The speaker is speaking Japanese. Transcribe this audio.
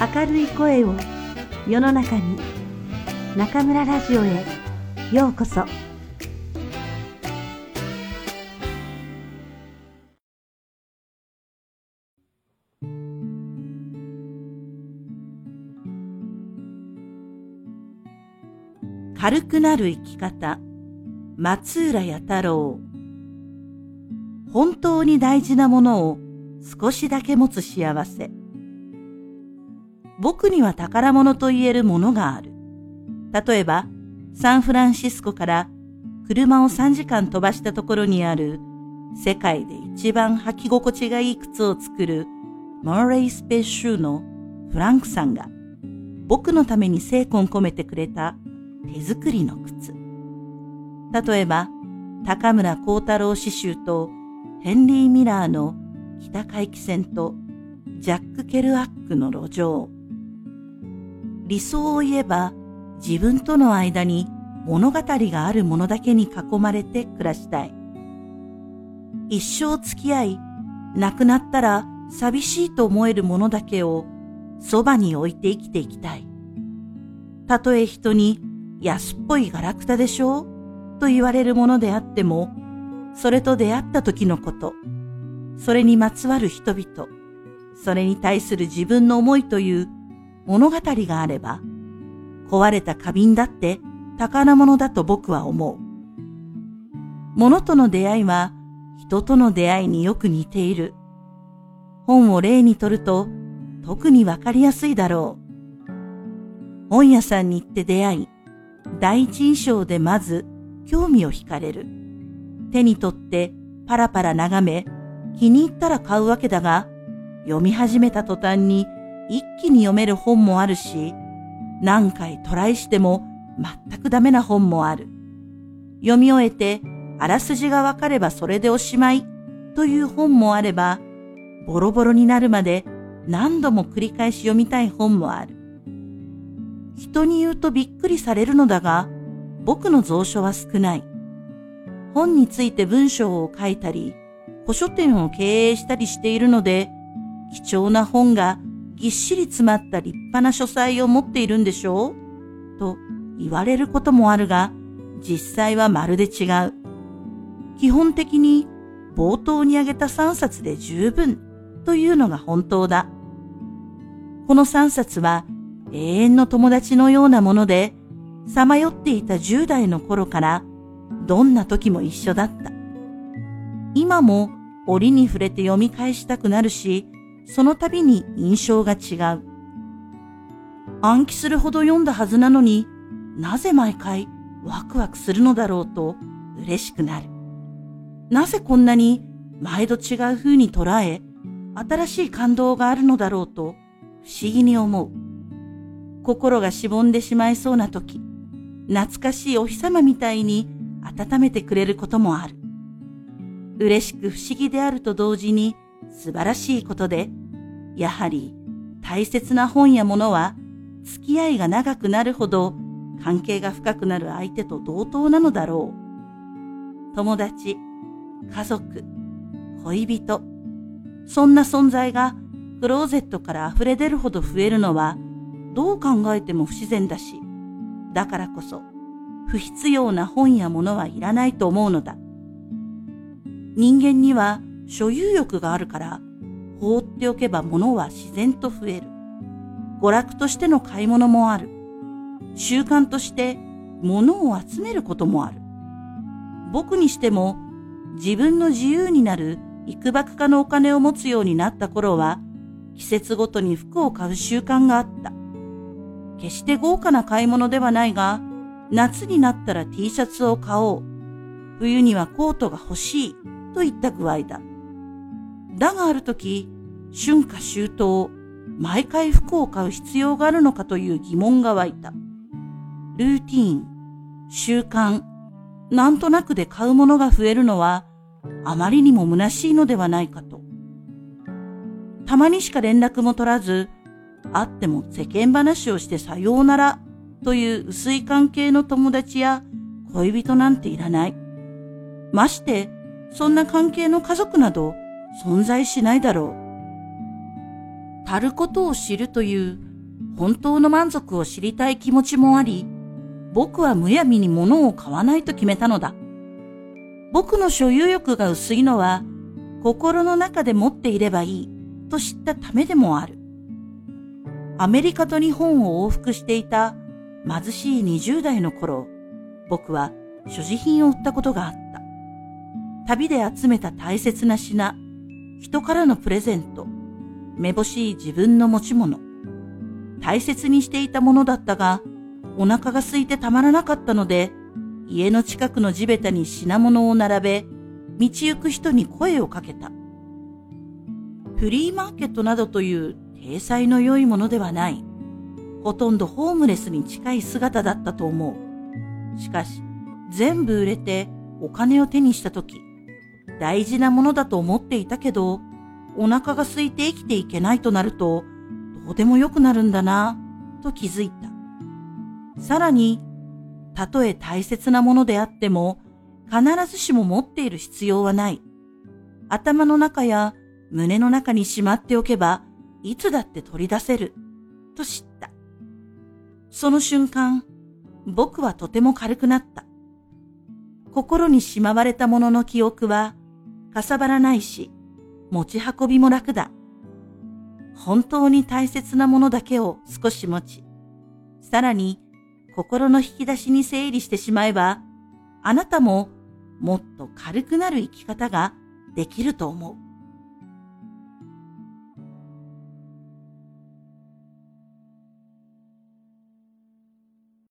明るい声を世の中に中村ラジオへようこそ。軽くなる生き方松浦弥太郎。本当に大事なものを少しだけ持つ幸せ。僕には宝物と言えるものがある。例えば、サンフランシスコから車を3時間飛ばしたところにある世界で一番履き心地がいい靴を作るモーレイスペーシューのフランクさんが僕のために精魂込めてくれた手作りの靴。例えば、高村光太郎刺繍とヘンリー・ミラーの北回帰線とジャック・ケルアックの路上。理想を言えば自分との間に物語があるものだけに囲まれて暮らしたい。一生付き合い、亡くなったら寂しいと思えるものだけをそばに置いて生きていきたい。たとえ人に安っぽいガラクタでしょう？と言われるものであっても、それと出会った時のこと、それにまつわる人々、それに対する自分の思いという物語があれば、壊れた花瓶だって宝物だと僕は思う。物との出会いは人との出会いによく似ている。本を例にとると特にわかりやすいだろう。本屋さんに行って出会い、第一印象でまず興味を惹かれる。手に取ってパラパラ眺め、気に入ったら買うわけだが、読み始めた途端に一気に読める本もあるし、何回トライしても全くダメな本もある。読み終えて、あらすじがわかればそれでおしまいという本もあれば、ボロボロになるまで何度も繰り返し読みたい本もある。人に言うとびっくりされるのだが、僕の蔵書は少ない。本について文章を書いたり、古書店を経営したりしているので、貴重な本がぎっしり詰まった立派な書斎を持っているんでしょう？と言われることもあるが、実際はまるで違う。基本的に冒頭に挙げた3冊で十分というのが本当だ。この3冊は永遠の友達のようなもので、さまよっていた10代の頃からどんな時も一緒だった。今も折に触れて読み返したくなるし、その度に印象が違う。暗記するほど読んだはずなのになぜ毎回ワクワクするのだろうと嬉しくなる。なぜこんなに前と違う風に捉え、新しい感動があるのだろうと不思議に思う。心がしぼんでしまいそうな時、懐かしいお日様みたいに温めてくれることもある。嬉しく不思議であると同時に素晴らしいことで、やはり大切な本や物は付き合いが長くなるほど関係が深くなる相手と同等なのだろう。友達、家族、恋人、そんな存在がクローゼットから溢れ出るほど増えるのはどう考えても不自然だし、だからこそ不必要な本や物はいらないと思うのだ。人間には所有欲があるから放っておけば物は自然と増える。娯楽としての買い物もある。習慣として物を集めることもある。僕にしても自分の自由になる幾ばくかのお金を持つようになった頃は季節ごとに服を買う習慣があった。決して豪華な買い物ではないが、夏になったら T シャツを買おう。冬にはコートが欲しいといった具合だ。だがある時、春夏秋冬、毎回服を買う必要があるのかという疑問が湧いた。ルーティーン、習慣、なんとなくで買うものが増えるのは、あまりにも虚しいのではないかと。たまにしか連絡も取らず、会っても世間話をしてさようならという薄い関係の友達や恋人なんていらない。まして、そんな関係の家族など存在しないだろう。足ることを知るという本当の満足を知りたい気持ちもあり、僕はむやみに物を買わないと決めたのだ。僕の所有欲が薄いのは、心の中で持っていればいいと知ったためでもある。アメリカと日本を往復していた貧しい20代の頃、僕は所持品を売ったことがあった。旅で集めた大切な品、人からのプレゼント、めぼしい自分の持ち物、大切にしていたものだったが、お腹が空いてたまらなかったので、家の近くの地べたに品物を並べ、道行く人に声をかけた。フリーマーケットなどという体裁の良いものではない。ほとんどホームレスに近い姿だったと思う。しかし、全部売れてお金を手にしたとき、大事なものだと思っていたけど、お腹が空いて生きていけないとなると、どうでもよくなるんだな、と気づいた。さらに、たとえ大切なものであっても、必ずしも持っている必要はない。頭の中や胸の中にしまっておけば、いつだって取り出せる、と知った。その瞬間、僕はとても軽くなった。心にしまわれたものの記憶は、かさばらないし、持ち運びも楽だ。本当に大切なものだけを少し持ち、さらに心の引き出しに整理してしまえば、あなたももっと軽くなる生き方ができると思う。